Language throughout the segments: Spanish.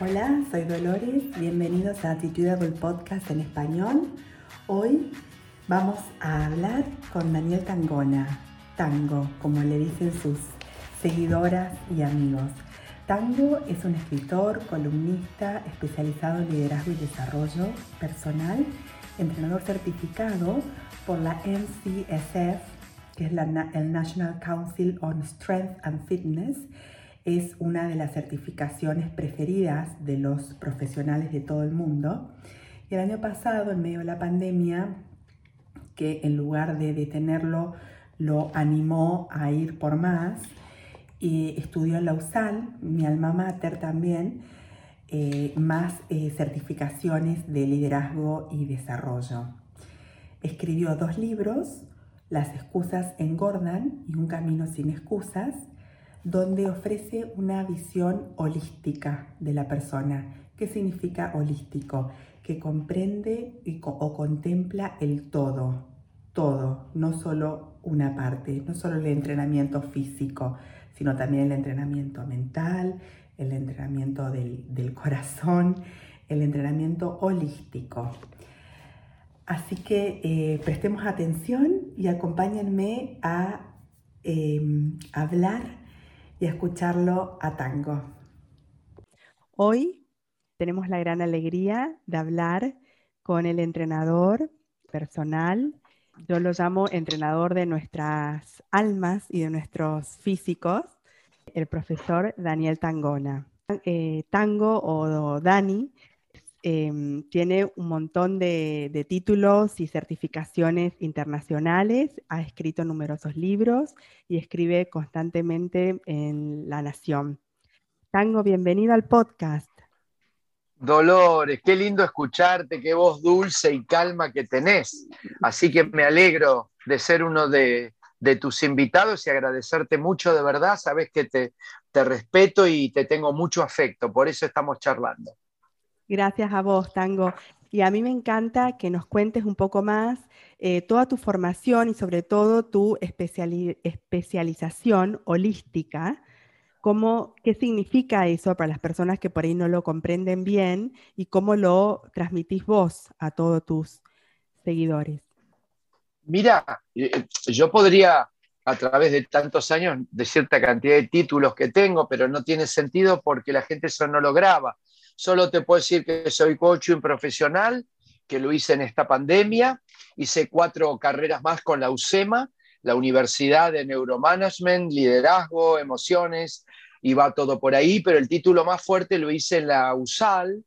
Hola, soy Dolores, bienvenidos a Attitudable Podcast en español. Hoy vamos a hablar con Daniel Tangona, Tango, como le dicen sus seguidoras y amigos. Tango es un escritor, columnista especializado en liderazgo y desarrollo personal, entrenador certificado por la NCSF, que es el National Council on Strength and Fitness, es una de las certificaciones preferidas de los profesionales de todo el mundo. Y el año pasado, en medio de la pandemia, que en lugar de detenerlo, lo animó a ir por más, y estudió en la USAL, mi alma mater también, eh, más eh, certificaciones de liderazgo y desarrollo. Escribió dos libros, Las excusas engordan y Un camino sin excusas, donde ofrece una visión holística de la persona. ¿Qué significa holístico? Que comprende o contempla el todo, todo, no solo una parte, no solo el entrenamiento físico, sino también el entrenamiento mental, el entrenamiento del, corazón, el entrenamiento holístico. Así que eh, prestemos atención y acompáñenme a em, hablar y escucharlo a tango. Hoy tenemos la gran alegría de hablar con el entrenador personal. Yo lo llamo entrenador de nuestras almas y de nuestros físicos, el profesor Daniel Tangona. Eh, tango o Dani Em, tiene un montón de, títulos y certificaciones internacionales, ha escrito numerosos libros y escribe constantemente en La Nación. Tango, bienvenido al podcast. Dolores, qué lindo escucharte, qué voz dulce y calma que tenés. Así que me alegro de ser uno de, tus invitados y agradecerte mucho de verdad. Sabes que te respeto y te tengo mucho afecto, por eso estamos charlando. Gracias a vos, Tango. Y a mí me encanta que nos cuentes un poco más eh, toda tu formación y sobre todo tu especialización holística. Cómo, ¿Qué significa eso para las personas que por ahí no lo comprenden bien y cómo lo transmitís vos a todos tus seguidores? Mira, eh, yo podría a través de tantos años de cierta cantidad de títulos que tengo, pero no tiene sentido porque la gente eso no lo graba. Solo te puedo decir que soy coaching profesional, que lo hice en esta pandemia. Hice cuatro carreras más con la UCEMA, la Universidad de Neuromanagement, Liderazgo, Emociones, y va todo por ahí, pero el título más fuerte lo hice en la USAL,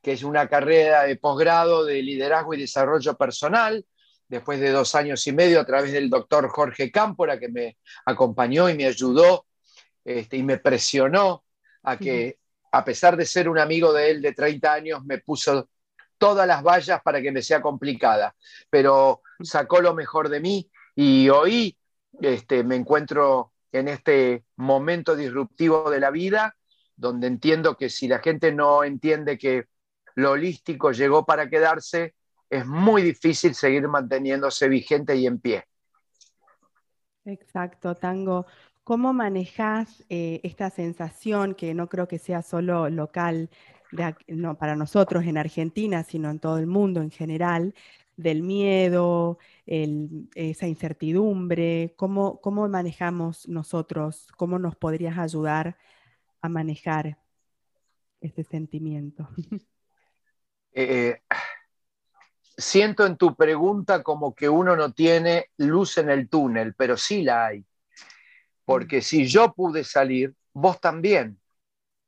que es una carrera de posgrado de liderazgo y desarrollo personal, después de dos años y medio a través del doctor Jorge Cámpora, que me acompañó y me ayudó este, y me presionó a que a pesar de ser un amigo de él de 30 años, me puso todas las vallas para que me sea complicada, pero sacó lo mejor de mí y hoy este, me encuentro en este momento disruptivo de la vida, donde entiendo que si la gente no entiende que lo holístico llegó para quedarse, es muy difícil seguir manteniéndose vigente y en pie. Exacto, Tango. ¿Cómo manejas eh, esta sensación que no creo que sea solo local para nosotros en Argentina, sino en todo el mundo en general, del miedo, esa incertidumbre? ¿Cómo, ¿Cómo manejamos nosotros? ¿Cómo nos podrías ayudar a manejar este sentimiento? Eh, siento en tu pregunta como que uno no tiene luz en el túnel, pero sí la hay. Porque si yo pude salir, vos también.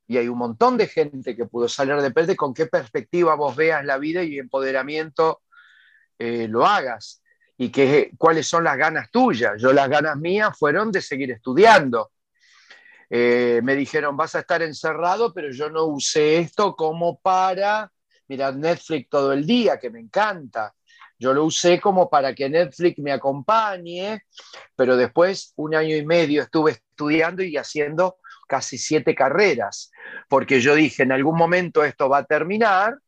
Y hay un montón de gente que pudo salir, depende con qué perspectiva vos veas la vida y empoderamiento eh, lo hagas. Y que, cuáles son las ganas tuyas. Yo las ganas mías fueron de seguir estudiando. Eh, me dijeron, vas a estar encerrado, pero yo no usé esto como para mirar Netflix todo el día, que me encanta. Yo lo usé como para que Netflix me acompañe, pero después un año y medio estuve estudiando y haciendo casi siete carreras, porque yo dije, en algún momento esto va a terminar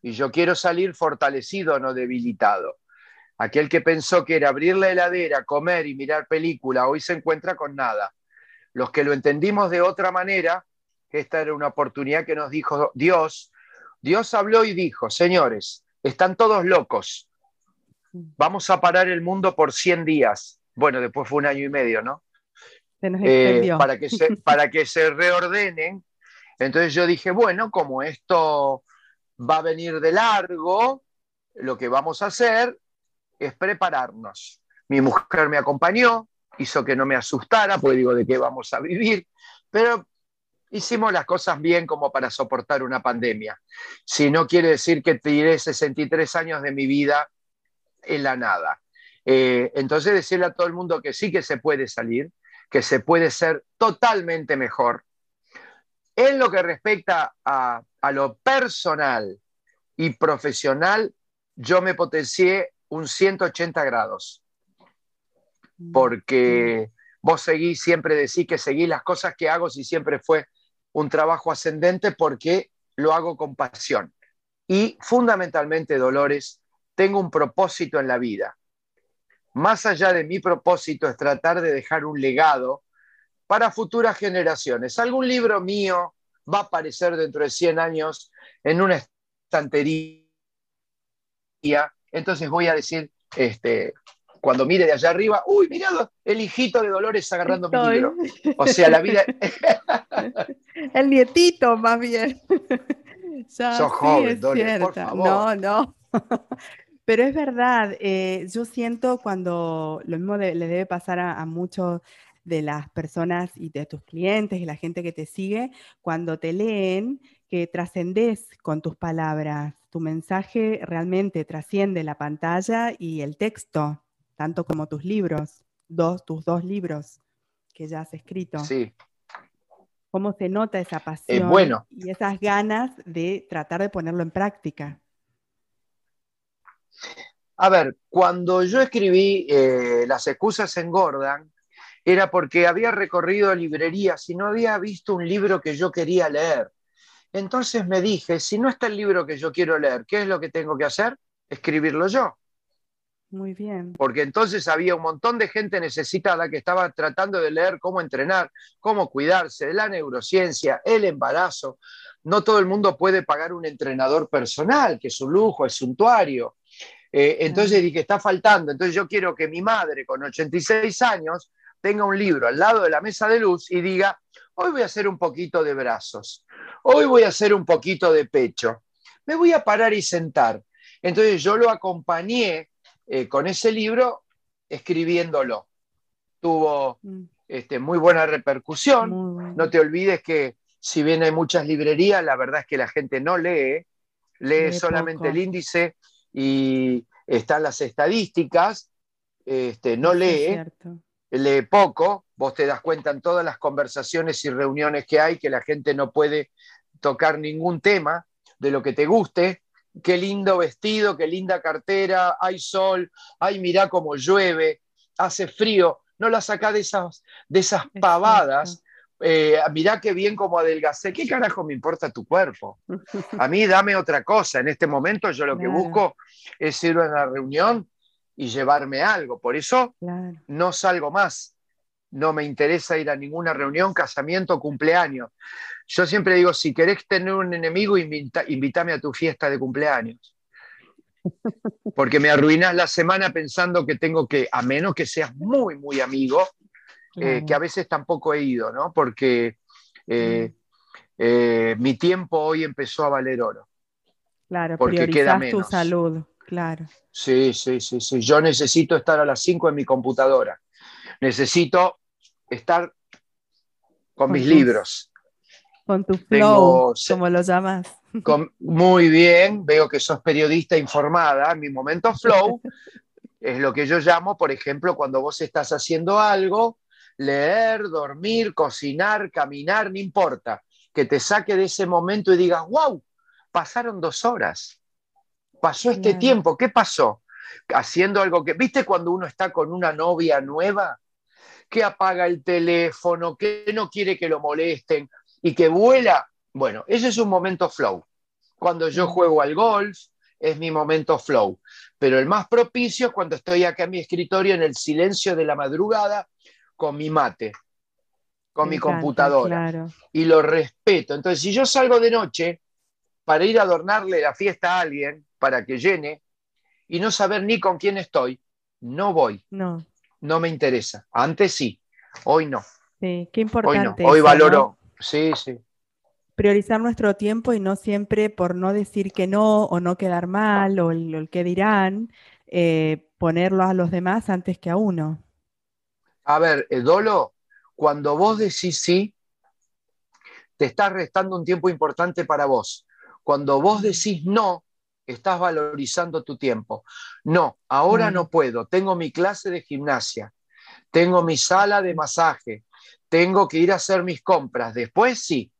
y yo quiero salir fortalecido, no debilitado. Aquel que pensó que era abrir la heladera, comer y mirar película, hoy se encuentra con nada. Los que lo entendimos de otra manera, esta era una oportunidad que nos dijo Dios. Dios habló y dijo, señores, están todos locos. Vamos a parar el mundo por 100 días. Bueno, después fue un año y medio, ¿no? Eh, para, que se, para que se reordenen. Entonces yo dije, bueno, como esto va a venir de largo, lo que vamos a hacer es prepararnos. Mi mujer me acompañó, hizo que no me asustara, porque digo, ¿de qué vamos a vivir? Pero hicimos las cosas bien como para soportar una pandemia. Si no quiere decir que tiré 63 años de mi vida en la nada. Eh, entonces decirle a todo el mundo que sí que se puede salir, que se puede ser totalmente mejor. En lo que respecta a, a lo personal y profesional, yo me potencié un 180 grados, mm. porque vos seguís, siempre decís que seguís las cosas que hago si siempre fue un trabajo ascendente porque lo hago con pasión. Y fundamentalmente, Dolores, tengo un propósito en la vida. Más allá de mi propósito es tratar de dejar un legado para futuras generaciones. Algún libro mío va a aparecer dentro de 100 años en una estantería. Entonces voy a decir, este, cuando mire de allá arriba, uy, mira el hijito de Dolores agarrando mi libro. O sea, la vida. el nietito, más bien. Sos joven, Dolores, por favor. No, no. Pero es verdad, eh, yo siento cuando lo mismo le, debe pasar a, a muchos de las personas y de tus clientes y la gente que te sigue, cuando te leen, que trascendes con tus palabras. Tu mensaje realmente trasciende la pantalla y el texto tanto como tus libros, dos, tus dos libros que ya has escrito. Sí. ¿Cómo se nota esa pasión y esas ganas de tratar de ponerlo en práctica? A ver, cuando yo escribí eh, Las excusas engordan, era porque había recorrido librerías y no había visto un libro que yo quería leer. Entonces me dije, si no está el libro que yo quiero leer, ¿qué es lo que tengo que hacer? Escribirlo yo. Muy bien. Porque entonces había un montón de gente necesitada que estaba tratando de leer cómo entrenar, cómo cuidarse, la neurociencia, el embarazo. No todo el mundo puede pagar un entrenador personal, que es un lujo, es suntuario. Eh, entonces dije, está faltando. Entonces yo quiero que mi madre, con 86 años, tenga un libro al lado de la mesa de luz y diga, hoy voy a hacer un poquito de brazos, hoy voy a hacer un poquito de pecho, me voy a parar y sentar. Entonces yo lo acompañé eh, con ese libro escribiéndolo. Tuvo mm. este, muy buena repercusión. No te olvides que si bien hay muchas librerías, la verdad es que la gente no lee, lee, solamente el índice y están las estadísticas, este, no lee, lee poco. Vos te das cuenta en todas las conversaciones y reuniones que hay que la gente no puede tocar ningún tema de lo que te guste qué lindo vestido, qué linda cartera, hay sol, ay, mirá cómo llueve, hace frío, no la saca de esas, de esas pavadas. Eh, mirá qué bien como adelgacé, ¿qué carajo me importa tu cuerpo? A mí dame otra cosa, en este momento yo lo que busco es ir a una reunión y llevarme algo, por eso no salgo más, no me interesa ir a ninguna reunión, casamiento, cumpleaños. Yo siempre digo, si querés tener un enemigo, invítame a tu fiesta de cumpleaños. Porque me arruinas la semana pensando que tengo que, a menos que seas muy, muy amigo, eh, que a veces tampoco he ido, ¿no? Porque eh, eh, mi tiempo hoy empezó a valer oro. Claro, porque queda menos. tu salud, claro. Sí, sí, sí, sí. Yo necesito estar a las 5 en mi computadora. Necesito estar con, mis libros. Con tu flow, como lo llamas. muy bien, veo que sos periodista informada. Mi momento flow es lo que yo llamo, por ejemplo, cuando vos estás haciendo algo, leer, dormir, cocinar, caminar, no importa. Que te saque de ese momento y digas, wow, pasaron dos horas. Pasó este tiempo, ¿qué pasó? Haciendo algo que, ¿viste cuando uno está con una novia nueva? que apaga el teléfono, que no quiere que lo molesten y que vuela. Bueno, ese es un momento flow. Cuando yo juego al golf, es mi momento flow. Pero el más propicio es cuando estoy acá en mi escritorio en el silencio de la madrugada con mi mate. con mi computadora y lo respeto. Entonces, si yo salgo de noche para ir a adornarle la fiesta a alguien, para que llene, y no saber ni con quién estoy, no voy. No. No me interesa. Antes sí, hoy no. Sí, qué importante. Hoy no, hoy valoro. Sí, sí. Priorizar nuestro tiempo y no siempre por no decir que no o no quedar mal o el, que dirán, eh, ponerlo a los demás antes que a uno. A ver, Dolo, cuando vos decís sí, te estás restando un tiempo importante para vos. Cuando vos decís no, estás valorizando tu tiempo. No, ahora no puedo. Tengo mi clase de gimnasia, tengo mi sala de masaje, tengo que ir a hacer mis compras. Después sí.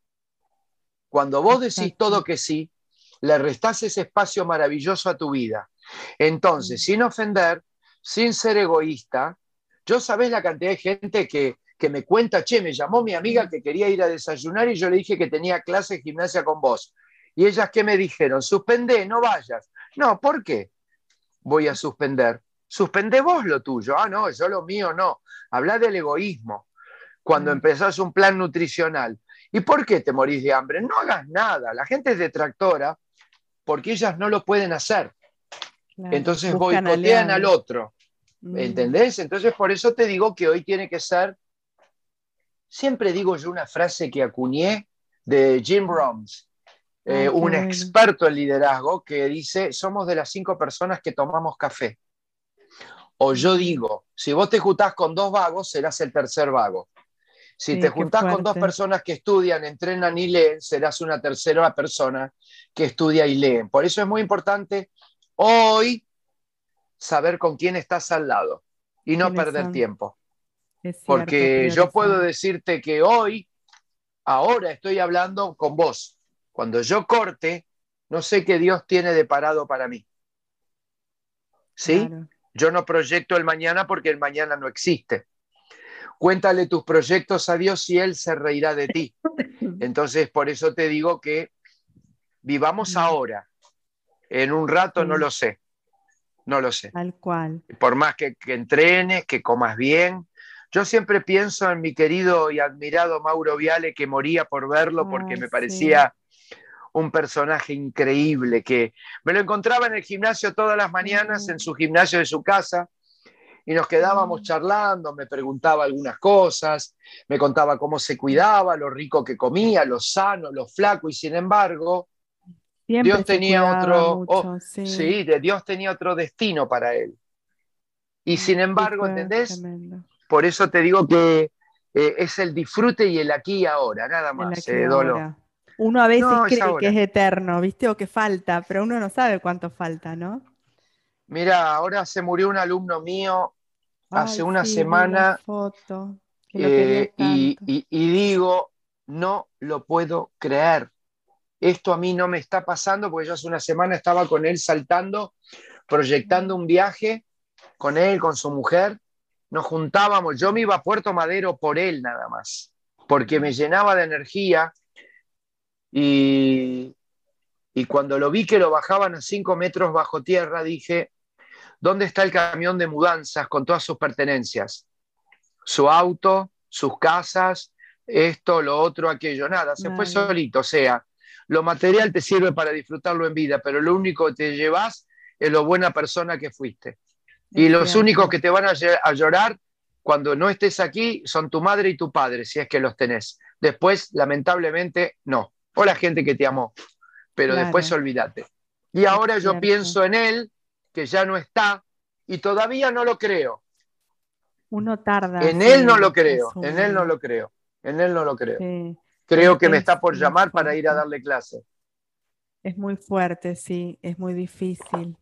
Cuando vos decís todo que sí, le restás ese espacio maravilloso a tu vida. Entonces, sin ofender, sin ser egoísta, yo sabés la cantidad de gente que, que me cuenta, che, me llamó mi amiga que quería ir a desayunar y yo le dije que tenía clase de gimnasia con vos. Y ellas que me dijeron, suspende, no vayas. No, ¿por qué voy a suspender? Suspende vos lo tuyo. Ah, no, yo lo mío no. Habla del egoísmo. Cuando mm. empezás un plan nutricional. ¿Y por qué te morís de hambre? No hagas nada. La gente es detractora porque ellas no lo pueden hacer. Entonces boicotean al otro. ¿Entendés? Entonces por eso te digo que hoy tiene que ser, siempre digo yo una frase que acuñé de Jim Rohns, eh, un experto en liderazgo que dice, somos de las cinco personas que tomamos café. O yo digo, si vos te juntás con dos vagos, serás el tercer vago. Si te juntás con dos personas que estudian, entrenan y leen, serás una tercera persona que estudia y lee. Por eso es muy importante hoy saber con quién estás al lado y no perder tiempo. Porque yo puedo decirte que hoy, ahora estoy hablando con vos, cuando yo corte, no sé qué Dios tiene de parado para mí. ¿Sí? Yo no proyecto el mañana porque el mañana no existe. Cuéntale tus proyectos a Dios y Él se reirá de ti. Entonces, por eso te digo que vivamos ahora. En un rato no lo sé. No lo sé. Tal cual. Por más que, que entrenes, que comas bien, yo siempre pienso en mi querido y admirado Mauro Viale, que moría por verlo porque me parecía un personaje increíble que me lo encontraba en el gimnasio todas las mañanas, en su gimnasio de su casa, y nos quedábamos charlando, me preguntaba algunas cosas, me contaba cómo se cuidaba, lo rico que comía, lo sano, lo flaco, y sin embargo, Dios tenía otro, oh, sí. Dios tenía otro destino para él. Y sin embargo, ¿entendés? Por eso te digo que eh, es el disfrute y el aquí y ahora, nada más, eh, Dolo. Uno a veces cree que es eterno, ¿viste? O que falta, pero uno no sabe cuánto falta, ¿no? Mira, ahora se murió un alumno mío hace una semana. Foto, eh, y, digo, no lo puedo creer. Esto a mí no me está pasando porque yo hace una semana estaba con él saltando, proyectando un viaje con él, con su mujer. Nos juntábamos, yo me iba a Puerto Madero por él nada más, porque me llenaba de energía y, cuando lo vi que lo bajaban a cinco metros bajo tierra, dije, ¿dónde está el camión de mudanzas con todas sus pertenencias? Su auto, sus casas, esto, lo otro, aquello, nada, se fue solito. O sea, lo material te sirve para disfrutarlo en vida, pero lo único que te llevas es lo buena persona que fuiste. y los únicos que te van a, llorar cuando no estés aquí son tu madre y tu padre, si es que los tenés. Después, lamentablemente, no o la gente que te amó, pero después olvídate. Y ahora yo pienso en él, que ya no está, y todavía no lo creo. Uno tarda. En él no lo creo, en él no lo creo, en él no lo creo. Creo que me está por llamar para ir a darle clase. Es muy fuerte, sí, es muy difícil.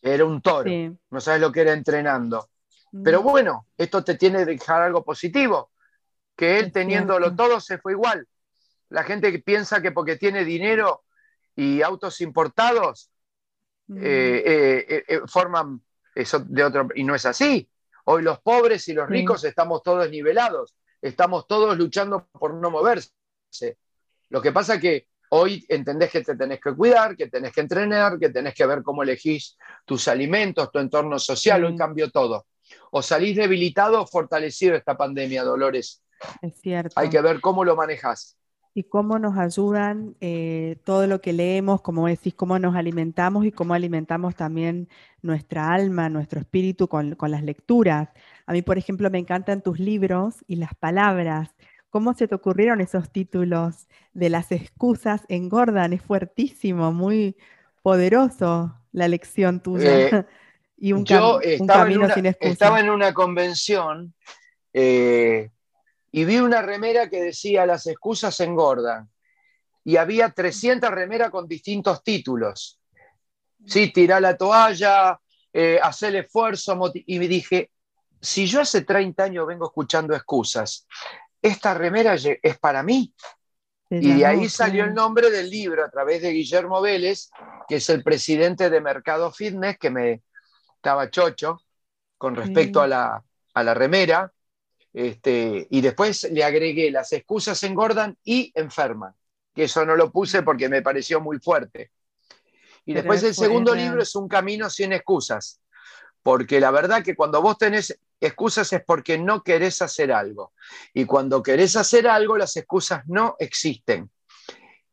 Era un toro, no sabes lo que era entrenando. Pero mm. bueno, esto te tiene que dejar algo positivo, que él teniéndolo todo se fue igual. La gente que piensa que porque tiene dinero y autos importados mm. eh, eh, eh, forman eso de otro, y no es así. Hoy los pobres y los ricos estamos todos nivelados, estamos todos luchando por no moverse. Lo que pasa es que hoy entendés que te tenés que cuidar, que tenés que entrenar, que tenés que ver cómo elegís tus alimentos, tu entorno social, hoy cambió todo. O salís debilitado o fortalecido esta pandemia, Dolores. Es cierto. Hay que ver cómo lo manejas. Y cómo nos ayudan eh, todo lo que leemos, como decís, cómo nos alimentamos y cómo alimentamos también nuestra alma, nuestro espíritu con, con las lecturas. A mí, por ejemplo, me encantan tus libros y las palabras. ¿Cómo se te ocurrieron esos títulos de las excusas engordan? Es fuertísimo, muy poderoso la lección tuya. Eh, y un, yo cam- un camino una, sin excusas. estaba en una convención eh, y vi una remera que decía las excusas engordan. Y había 300 remeras con distintos títulos. Sí, tirar la toalla, eh, hacer el esfuerzo. Y me dije, si yo hace 30 años vengo escuchando excusas, esta remera es para mí. Y de ahí salió el nombre del libro a través de Guillermo Vélez, que es el presidente de Mercado Fitness, que me estaba chocho con respecto a, la, a la remera. Este, y después le agregué las excusas engordan y enferman, que eso no lo puse porque me pareció muy fuerte. Y Pero después es el segundo real. libro es Un camino sin excusas, porque la verdad que cuando vos tenés excusas es porque no querés hacer algo. Y cuando querés hacer algo, las excusas no existen.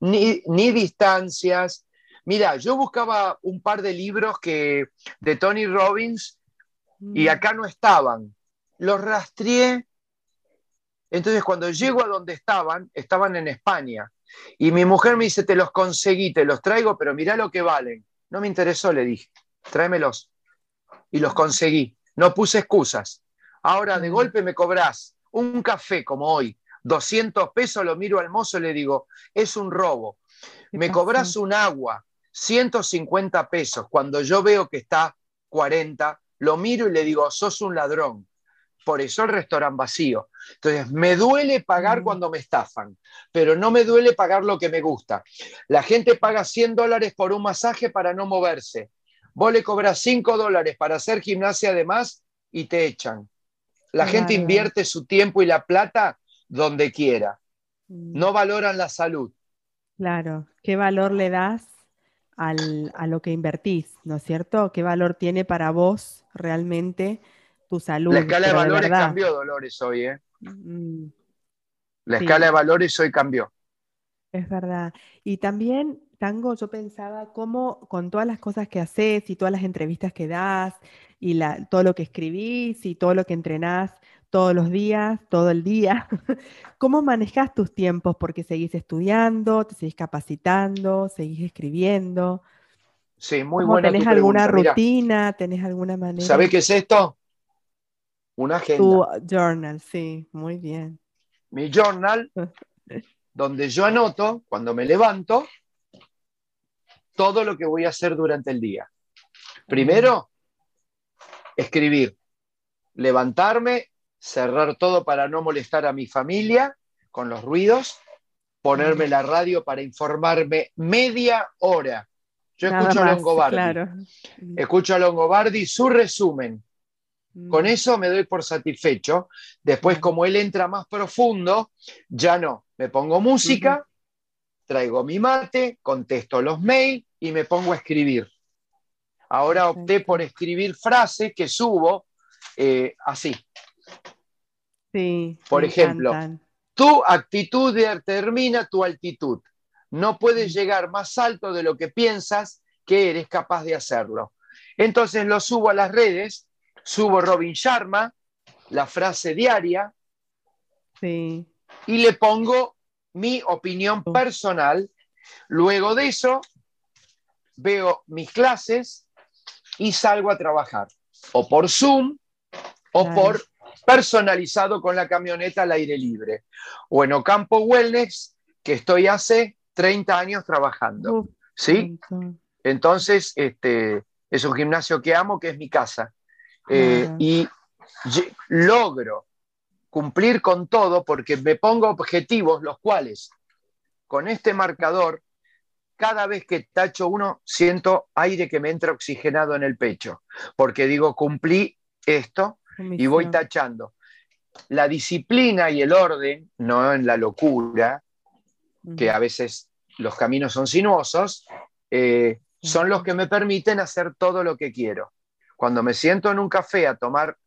Ni, ni distancias. Mira, yo buscaba un par de libros que, de Tony Robbins y Mm, acá no estaban. Los rastreé. Entonces, cuando llego a donde estaban, estaban en España. Y mi mujer me dice, te los conseguí, te los traigo, pero mirá lo que valen. No me interesó, le dije, tráemelos. Y los conseguí. No puse excusas. Ahora de golpe me cobrás un café como hoy, 200 pesos, lo miro al mozo y le digo, es un robo. ¿qué Me cobras un agua, 150 pesos. Cuando yo veo que está 40, lo miro y le digo, sos un ladrón. Por eso el restaurante vacío. Entonces, me duele pagar Mm. cuando me estafan, pero no me duele pagar lo que me gusta. La gente paga 100 dólares por un masaje para no moverse. Vos le cobras 5 dólares para hacer gimnasia además y te echan. La gente invierte su tiempo y la plata donde quiera. Mm, No valoran la salud. Claro, ¿qué valor le das al- a lo que invertís, ¿no es cierto? ¿Qué valor tiene para vos realmente tu salud? La escala de valores cambió, Dolores, hoy. ¿eh? Mm, La Sí. escala de valores hoy cambió. Es verdad. Y también, Tango, yo pensaba cómo con todas las cosas que haces y todas las entrevistas que das y la- todo lo que escribís y todo lo que entrenás todos los días, todo el día, ¿cómo manejás tus tiempos? Porque seguís estudiando, te seguís capacitando, seguís escribiendo. Sí, muy ¿Cómo buena tenés tu alguna pregunta. Rutina? ¿Tenés alguna manera? ¿Sabés qué es esto? Una agenda. Tu journal, sí, muy bien. Mi journal, donde yo anoto, cuando me levanto, todo lo que voy a hacer durante el día. Primero, escribir, levantarme, cerrar todo para no molestar a mi familia con los ruidos, ponerme la radio para informarme media hora. Yo Nada escucho a Longobardi, claro. escucho a Longobardi su resumen. Con Mm, eso me doy por satisfecho. Después, como él entra más profundo, ya no. Me pongo música, traigo mi mate, contesto los mails y me pongo a escribir. Ahora opté por escribir frases que subo eh, así. Sí, Por ejemplo, encantan. Tu actitud determina tu altitud. No puedes Mm. llegar más alto de lo que piensas que eres capaz de hacerlo. Entonces lo subo a las redes, subo Robin Sharma, la frase diaria, Sí. y le pongo mi opinión Oh. personal. Luego de eso, veo mis clases y salgo a trabajar, o por Zoom, o Claro. por personalizado con la camioneta al aire libre, o en Ocampo Wellness, que estoy hace 30 años trabajando. ¿sí? Entonces, este, es un gimnasio que amo, que es mi casa. Eh, Claro. y logro cumplir con todo porque me pongo objetivos, los cuales con este marcador, cada vez que tacho uno, siento aire que me entra oxigenado en el pecho, porque digo, cumplí esto y voy tachando. La disciplina y el orden, no en la locura, que a veces los caminos son sinuosos, eh, son los que me permiten hacer todo lo que quiero. Cuando me siento en un café a tomar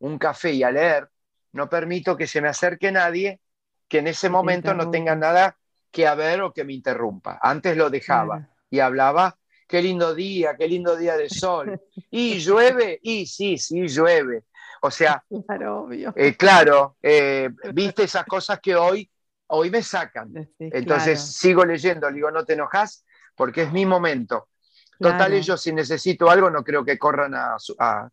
un café y a leer, no permito que se me acerque nadie que en ese momento no tenga nada que haber o que me interrumpa. Antes lo dejaba y hablaba, qué lindo día, qué lindo día de sol. ¿Y llueve? Y sí, sí, llueve. O sea, claro, eh, claro eh, viste esas cosas que hoy, hoy me sacan. Entonces sigo leyendo, digo, no te enojas porque es mi momento. Total, ellos si necesito algo no creo que corran a, a,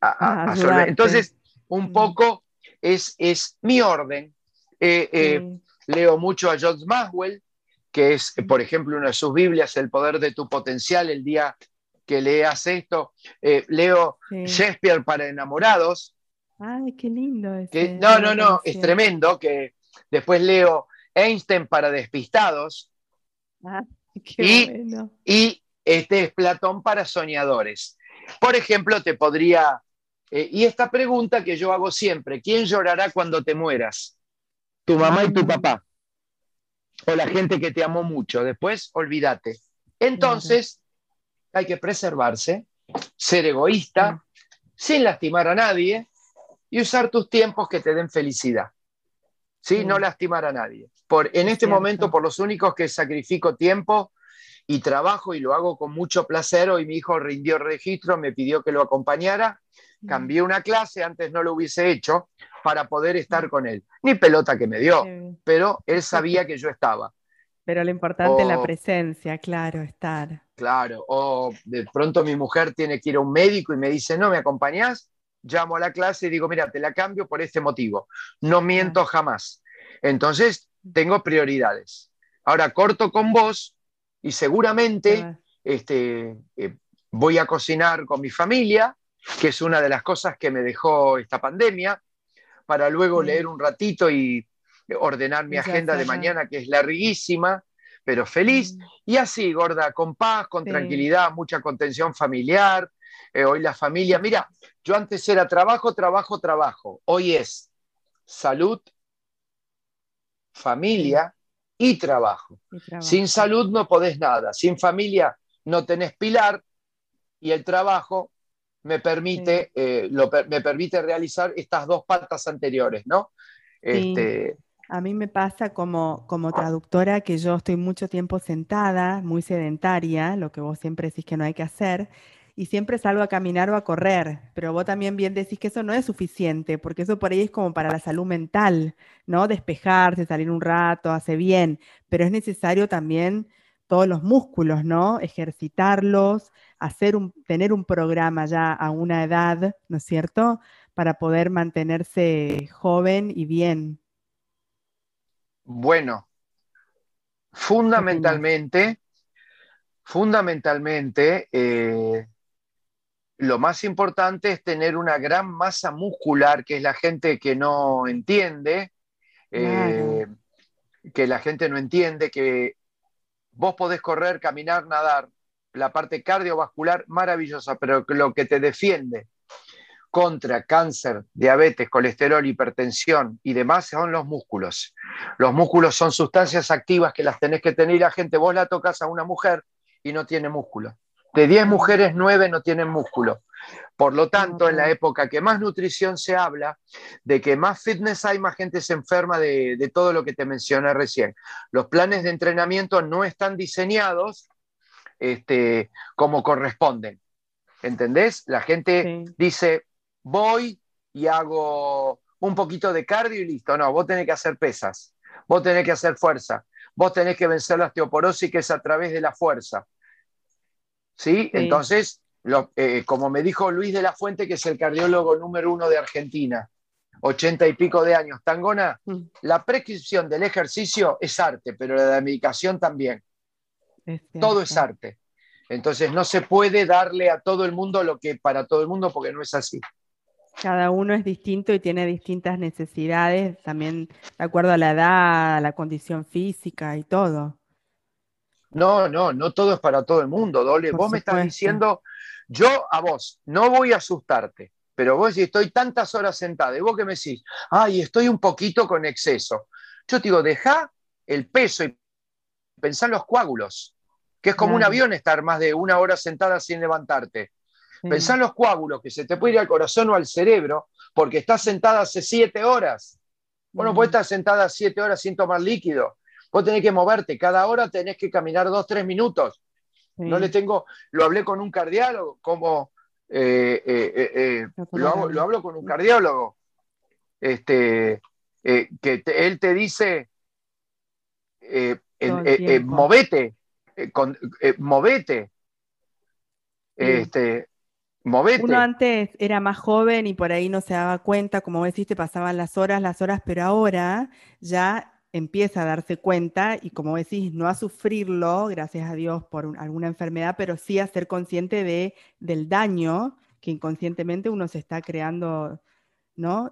a, Entonces, un mm. poco es, es mi orden. Eh, leo mucho a George Maxwell, que es, por ejemplo, una de sus Biblias, El poder de tu potencial, el día que leas esto. Eh, leo Shakespeare para enamorados. Ay, qué lindo. no, no, no, es tremendo. Que después leo Einstein para despistados. Ah, qué y, bueno. y este es Platón para soñadores. Por ejemplo, te podría... Eh, y esta pregunta que yo hago siempre, ¿quién llorará cuando te mueras? Tu mamá y tu papá. O la gente que te amó mucho. Después, olvídate. Entonces, hay que preservarse, ser egoísta, sin lastimar a nadie y usar tus tiempos que te den felicidad. ¿Sí? No lastimar a nadie. Por, en este momento, por los únicos que sacrifico tiempo y trabajo y lo hago con mucho placer. Hoy mi hijo rindió registro, me pidió que lo acompañara, cambié una clase, antes no lo hubiese hecho, para poder estar con él. Ni pelota que me dio, pero él sabía que yo estaba. Pero lo importante es la presencia, claro, estar. Claro, o de pronto mi mujer tiene que ir a un médico y me dice, no, ¿me acompañás? Llamo a la clase y digo, mira, te la cambio por este motivo. No miento jamás. Entonces, tengo prioridades. Ahora, corto con vos y seguramente este, eh, voy a cocinar con mi familia, que es una de las cosas que me dejó esta pandemia, para luego leer un ratito y ordenar mi agenda de mañana, que es larguísima, pero feliz. Y así, gorda, con paz, con tranquilidad, mucha contención familiar. Eh, hoy la familia, mira, yo antes era trabajo, trabajo, trabajo. Hoy es salud, familia y trabajo. Sin salud no podés nada, sin familia no tenés pilar y el trabajo me permite, eh, me permite realizar estas dos patas anteriores, ¿no? Este, a mí me pasa como, como traductora que yo estoy mucho tiempo sentada, muy sedentaria, lo que vos siempre decís que no hay que hacer, y siempre salgo a caminar o a correr, pero vos también bien decís que eso no es suficiente, porque eso por ahí es como para la salud mental, ¿no? Despejarse, salir un rato, hace bien, pero es necesario también todos los músculos, ¿no? Ejercitarlos, hacer un, tener un programa ya a una edad, ¿no es cierto? Para poder mantenerse joven y bien. Bueno, fundamentalmente, fundamentalmente, eh, lo más importante es tener una gran masa muscular, que es la gente que no entiende, eh, que la gente no entiende, que vos podés correr, caminar, nadar, la parte cardiovascular maravillosa, pero lo que te defiende contra cáncer, diabetes, colesterol, hipertensión y demás son los músculos. Los músculos son sustancias activas que las tenés que tener la gente, vos la tocas a una mujer y no tiene músculo. De 10 mujeres, 9 no tienen músculo. Por lo tanto, en la época que más nutrición se habla, de que más fitness hay, más gente se enferma de, todo lo que te mencioné recién. Los planes de entrenamiento no están diseñados este, como corresponden. ¿Entendés? La gente dice, voy y hago un poquito de cardio y listo. No, vos tenés que hacer pesas, vos tenés que hacer fuerza, vos tenés que vencer la osteoporosis que es a través de la fuerza. ¿Sí? Entonces, eh, como me dijo Luis de la Fuente, que es el cardiólogo número uno de Argentina, ochenta y pico de años, Tangona, mm. la prescripción del ejercicio es arte, pero la de la medicación también. todo es arte. Entonces no se puede darle a todo el mundo lo que para todo el mundo porque no es así. Cada uno es distinto y tiene distintas necesidades, también de acuerdo a la edad, a la condición física y todo. No, no, no todo es para todo el mundo, Dole. vos me estás diciendo, yo a vos, no voy a asustarte, pero vos si estoy tantas horas sentada y vos que me decís, ay, estoy un poquito con exceso. Yo te digo, deja el peso y pensá en los coágulos, que es como un avión estar más de una hora sentada sin levantarte. Pensá en los coágulos que se te puede ir al corazón o al cerebro porque estás sentada hace siete horas. Vos no podés estar sentada siete horas sin tomar líquido. Vos tenés que moverte. Cada hora tenés que caminar dos, tres minutos. No le tengo, lo hablé con un cardiólogo, como eh, eh, eh, lo, lo, hablo con un cardiólogo, este, que él te dice, movete, con, movete. Este, movete. Uno antes era más joven y por ahí no se daba cuenta, como decís, te pasaban las horas, las horas, pero ahora ya empieza a darse cuenta y como decís, no a sufrirlo, gracias a Dios, por alguna enfermedad, pero sí a ser consciente de, del daño que inconscientemente uno se está creando, ¿no?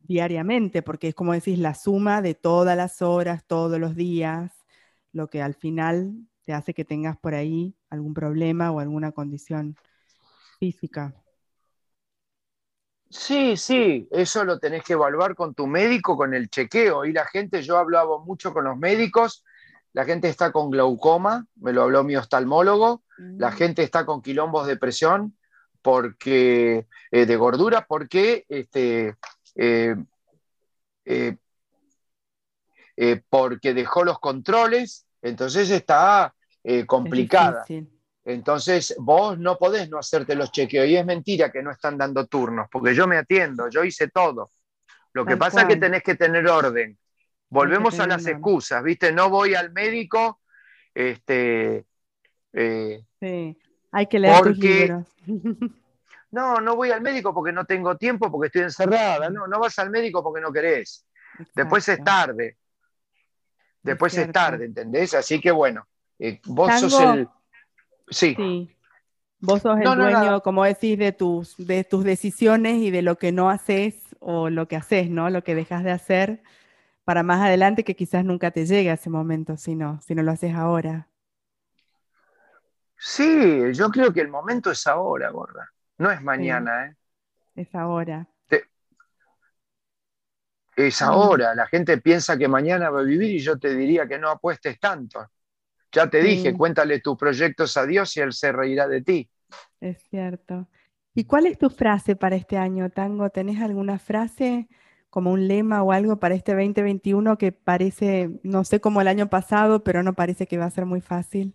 diariamente, porque es como decís, la suma de todas las horas, todos los días, lo que al final te hace que tengas por ahí algún problema o alguna condición física. Sí, sí, eso lo tenés que evaluar con tu médico, con el chequeo. Y la gente, yo hablaba mucho con los médicos, la gente está con glaucoma, me lo habló mi oftalmólogo, la mm. gente está con quilombos de presión, porque, eh, de gordura, porque, este, eh, eh, porque dejó los controles, entonces está complicada. Entonces, vos no podés no hacerte los chequeos. Y es mentira que no están dando turnos, porque yo me atiendo, yo hice todo. Lo que pasa es que tenés que tener orden. Volvemos a las excusas, ¿viste? No voy al médico. Este, eh, sí, hay que leer tus libros. no, no voy al médico porque no tengo tiempo, porque estoy encerrada. No, no vas al médico porque no querés. Después es tarde. Después es, tarde, ¿entendés? Así que bueno, eh, vos sos el Sí. Vos sos el dueño, como decís, de tus, de tus decisiones y de lo que no haces o lo que haces, ¿no? Lo que dejas de hacer para más adelante que quizás nunca te llegue a ese momento, si no, si no lo haces ahora. Sí, yo creo que el momento es ahora, gorda. No es mañana, ¿eh? Es ahora. Es ahora. La gente piensa que mañana va a vivir y yo te diría que no apuestes tanto. Ya te dije, cuéntale tus proyectos a Dios y Él se reirá de ti. Es cierto. ¿Y cuál es tu frase para este año, Tango? ¿Tenés alguna frase como un lema o algo para este 2021 que parece, no sé, como el año pasado, pero no parece que va a ser muy fácil?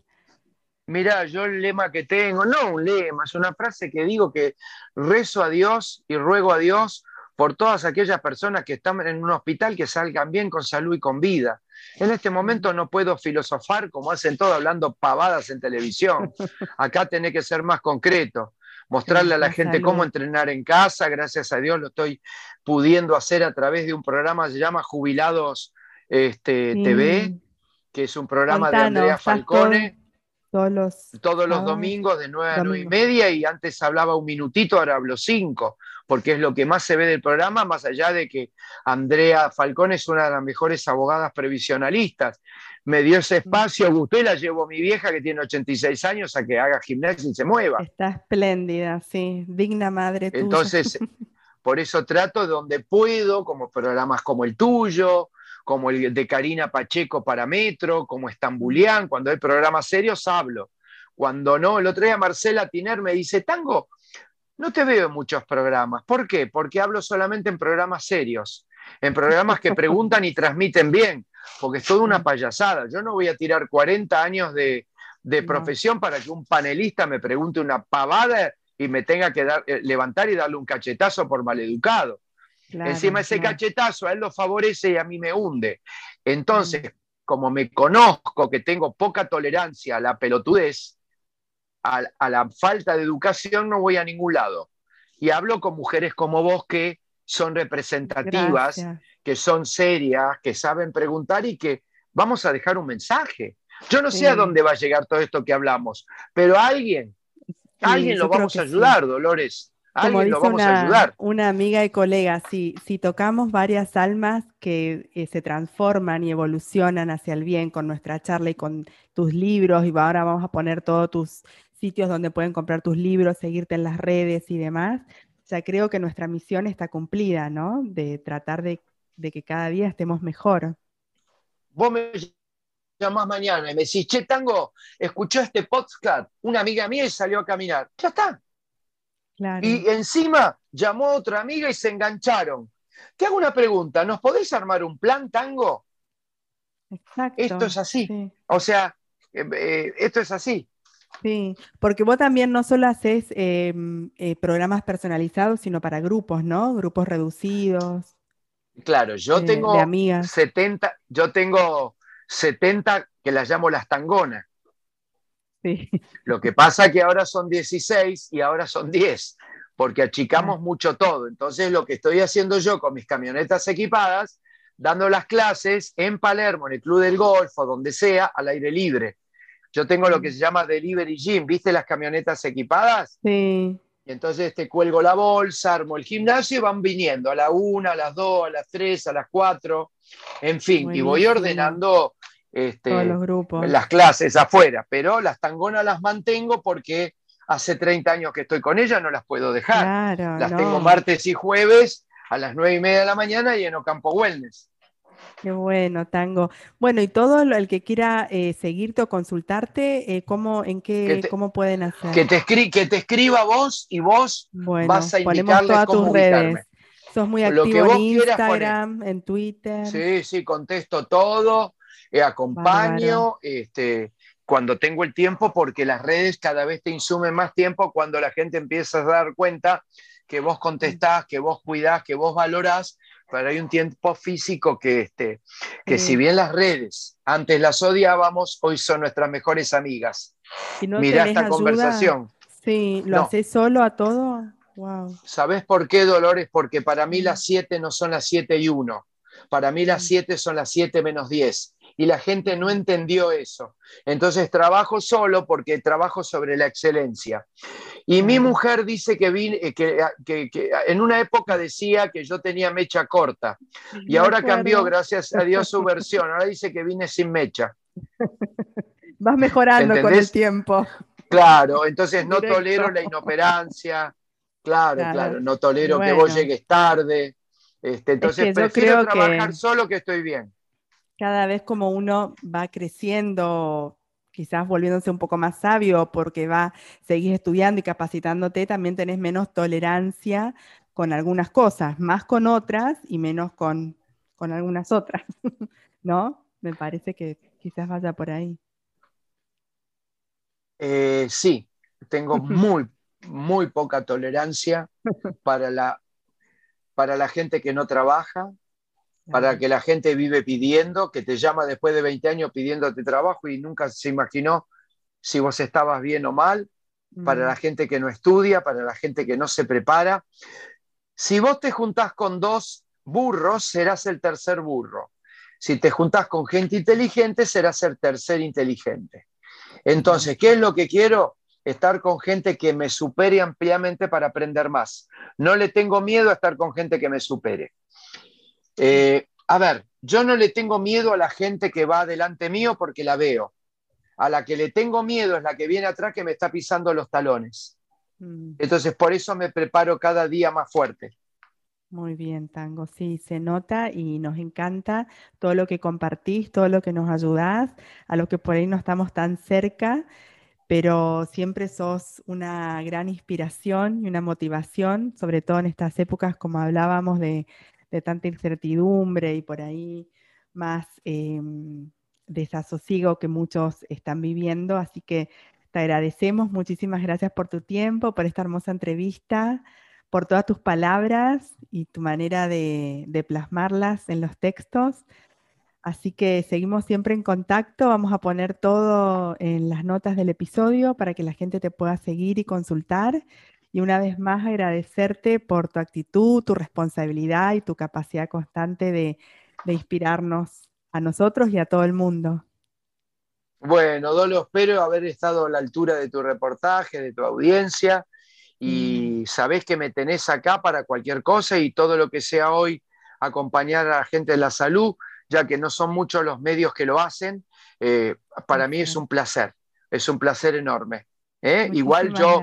Mira, yo el lema que tengo, no un lema, es una frase que digo que rezo a Dios y ruego a Dios por todas aquellas personas que están en un hospital que salgan bien con salud y con vida. En este momento no puedo filosofar como hacen todos hablando pavadas en televisión. Acá tiene que ser más concreto, mostrarle a la gente cómo entrenar en casa. Gracias a Dios lo estoy pudiendo hacer a través de un programa que se llama Jubilados este, TV, que es un programa de Andrea Falcone. Todos los, todos los domingos de 9 a 9 y media y antes hablaba un minutito, ahora hablo cinco porque es lo que más se ve del programa, más allá de que Andrea Falcón es una de las mejores abogadas previsionalistas. Me dio ese espacio, gustó y la llevo a mi vieja que tiene 86 años a que haga gimnasia y se mueva. Está espléndida, sí, digna madre. Tuya. Entonces, por eso trato donde puedo, como programas como el tuyo, como el de Karina Pacheco para Metro, como Estambulián, cuando hay programas serios hablo. Cuando no, el otro día Marcela Tiner me dice, Tango, no te veo en muchos programas. ¿Por qué? Porque hablo solamente en programas serios, en programas que preguntan y transmiten bien, porque es toda una payasada. Yo no voy a tirar 40 años de, profesión para que un panelista me pregunte una pavada y me tenga que dar, eh, levantar y darle un cachetazo por maleducado. Encima ese cachetazo a él lo favorece y a mí me hunde. Entonces, mm. como me conozco que tengo poca tolerancia a la pelotudez, a, la falta de educación no voy a ningún lado. Y hablo con mujeres como vos que son representativas, que son serias, que saben preguntar y que vamos a dejar un mensaje. Yo no sé a dónde va a llegar todo esto que hablamos, pero alguien, alguien lo vamos a ayudar, Dolores. Como dice vamos una, a ayudar. Una amiga y colega, si, si tocamos varias almas que eh, se transforman y evolucionan hacia el bien con nuestra charla y con tus libros, y ahora vamos a poner todos tus sitios donde pueden comprar tus libros, seguirte en las redes y demás. Ya creo que nuestra misión está cumplida, ¿no? De tratar de, que cada día estemos mejor. Vos me llamás mañana y me decís, che, Tango, escuchó este podcast, una amiga mía y salió a caminar. Ya está, Y encima llamó a otra amiga y se engancharon. Te hago una pregunta, ¿nos podés armar un plan tango? Exacto. Esto es así. O sea, eh, eh, esto es así. Sí, porque vos también no solo haces eh, programas personalizados, sino para grupos, ¿no? Grupos reducidos. Claro, yo tengo 70, yo tengo 70 que las llamo las tangonas. Sí. Lo que pasa es que ahora son 16 y ahora son 10, porque achicamos mucho todo. Entonces, lo que estoy haciendo yo con mis camionetas equipadas, dando las clases en Palermo, en el Club del Golfo, donde sea, al aire libre. Yo tengo lo que se llama Delivery Gym, ¿viste las camionetas equipadas? Sí. Y entonces te cuelgo la bolsa, armo el gimnasio y van viniendo a la una, a las dos, a las tres, a las cuatro, en fin, y voy ordenando este, los grupos. las clases afuera, pero las tangonas las mantengo porque hace 30 años que estoy con ellas, no las puedo dejar. las tengo martes y jueves a las nueve y media de la mañana y en Ocampo Wellness. Qué bueno, Tango. Bueno, y todo el que quiera eh, seguirte o consultarte, eh, ¿cómo, en qué, ¿cómo pueden hacer? Que te, que te escriba vos y vos vas a indicarle todas cómo tus redes. Sos muy activo en Instagram, en Twitter. Sí, sí, contesto todo, eh, acompaño, este, cuando tengo el tiempo, porque las redes cada vez te insumen más tiempo cuando la gente empieza a dar cuenta que vos contestás, que vos cuidás, que vos valorás pero hay un tiempo físico que, este, que si bien las redes antes las odiábamos, hoy son nuestras mejores amigas. Mira esta conversación. Sí, ¿lo haces solo a todo? Wow. ¿Sabes por qué, Dolores? Porque para mí las 7 no son las 7 y 1. Para mí las 7 son las 7 menos 10 y la gente no entendió eso. Entonces trabajo solo porque trabajo sobre la excelencia. Y mi mujer dice que, vine, eh, que, que, en una época decía que yo tenía mecha corta y ahora cambió, gracias a Dios, su versión. Ahora dice que vine sin mecha. Vas mejorando con el tiempo. Claro, entonces no tolero la inoperancia. Claro, claro, no tolero que vos llegues tarde. Este, entonces prefiero trabajar solo que estoy bien cada vez como uno va creciendo, quizás volviéndose un poco más sabio porque va, seguir estudiando y capacitándote, también tenés menos tolerancia con algunas cosas, más con otras y menos con, con algunas otras, ¿no? Me parece que quizás vaya por ahí. Eh, sí, tengo muy, muy poca tolerancia para la, para la gente que no trabaja, para que la gente vive pidiendo, que te llama después de 20 años pidiéndote trabajo y nunca se imaginó si vos estabas bien o mal, para la mm. gente que no estudia, para la gente que no se prepara. Si vos te juntás con dos burros, serás el tercer burro. Si te juntás con gente inteligente, serás el tercer inteligente. Entonces, ¿qué es lo que quiero? Estar con gente que me supere ampliamente para aprender más. No le tengo miedo a estar con gente que me supere. Eh, a ver, yo no le tengo miedo a la gente que va delante mío porque la veo. A la que le tengo miedo es la que viene atrás que me está pisando los talones. Mm. Entonces, por eso me preparo cada día más fuerte. Muy bien, Tango. Sí, se nota y nos encanta todo lo que compartís, todo lo que nos ayudás, a lo que por ahí no estamos tan cerca, pero siempre sos una gran inspiración y una motivación, sobre todo en estas épocas, como hablábamos, de, de tanta incertidumbre y por ahí más em, desasosiego que muchos están viviendo. Así que te agradecemos, muchísimas gracias por tu tiempo, por esta hermosa entrevista, por todas tus palabras y tu manera de, de plasmarlas en los textos. Así que seguimos siempre en contacto. Vamos a poner todo en las notas del episodio para que la gente te pueda seguir y consultar. Y una vez más agradecerte por tu actitud, tu responsabilidad y tu capacidad constante de, inspirarnos a nosotros y a todo el mundo. Bueno, Dolo, espero haber estado a la altura de tu reportaje, de tu audiencia, y mm. sabés que me tenés acá para cualquier cosa y todo lo que sea hoy acompañar a la gente de la salud, ya que no son muchos los medios que lo hacen, eh, para mí es un placer, es un placer enorme. ¿Eh? Igual yo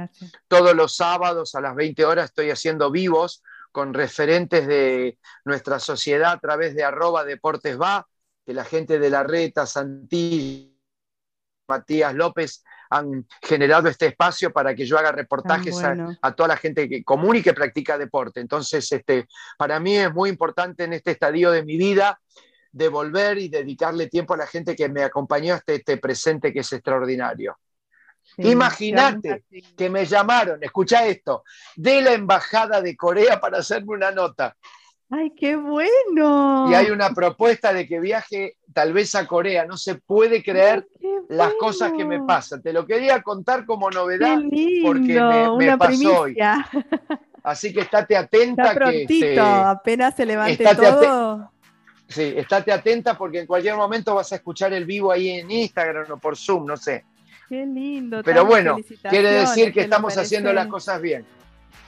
todos los sábados a las 20 horas estoy haciendo vivos con referentes de nuestra sociedad a través de arroba deportes va, que la gente de la reta, Santilli, Matías López han generado este espacio para que yo haga reportajes a, toda la gente que, común y que practica deporte. Entonces, este, para mí es muy importante en este estadio de mi vida devolver y dedicarle tiempo a la gente que me acompañó hasta este presente que es extraordinario. Imagínate que me llamaron, escucha esto, de la Embajada de Corea para hacerme una nota. ¡Ay, qué bueno! Y hay una propuesta de que viaje tal vez a Corea. No se puede creer las cosas que me pasan. Te lo quería contar como novedad porque me, pasó hoy. Así que estate atenta. Está prontito, este, apenas se levante todo. Sí, estate atenta porque en cualquier momento vas a escuchar el vivo ahí en Instagram o por Zoom, no sé. Qué lindo. Pero bueno, quiere decir que estamos haciendo las cosas bien.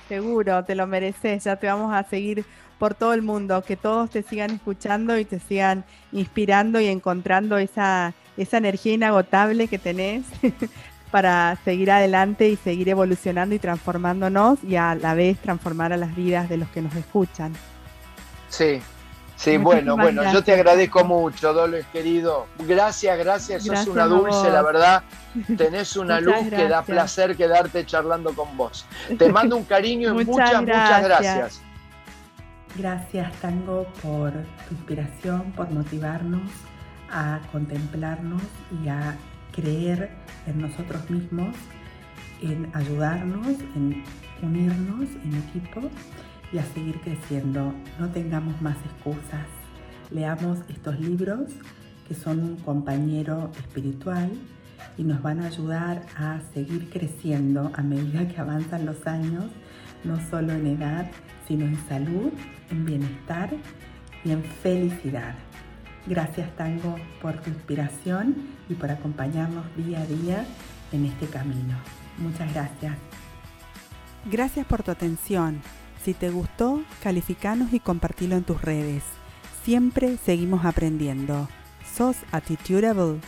Seguro, te lo mereces. Ya te vamos a seguir por todo el mundo, que todos te sigan escuchando y te sigan inspirando y encontrando esa, esa energía inagotable que tenés para seguir adelante y seguir evolucionando y transformándonos y a la vez transformar a las vidas de los que nos escuchan. Sí, Sí, bueno, bueno, yo te agradezco mucho, Dolores querido. Gracias, gracias, sos una dulce, la verdad. Tenés una luz que da placer quedarte charlando con vos. Te mando un cariño y muchas, muchas gracias. Gracias, Tango, por tu inspiración, por motivarnos a contemplarnos y a creer en nosotros mismos, en ayudarnos, en unirnos en equipo y a seguir creciendo. No tengamos más excusas. Leamos estos libros que son un compañero espiritual y nos van a ayudar a seguir creciendo a medida que avanzan los años, no solo en edad, sino en salud, en bienestar y en felicidad. Gracias Tango por tu inspiración y por acompañarnos día a día en este camino. Muchas gracias. Gracias por tu atención. Si te gustó, calificanos y compartilo en tus redes. Siempre seguimos aprendiendo. Sos Attitudeable.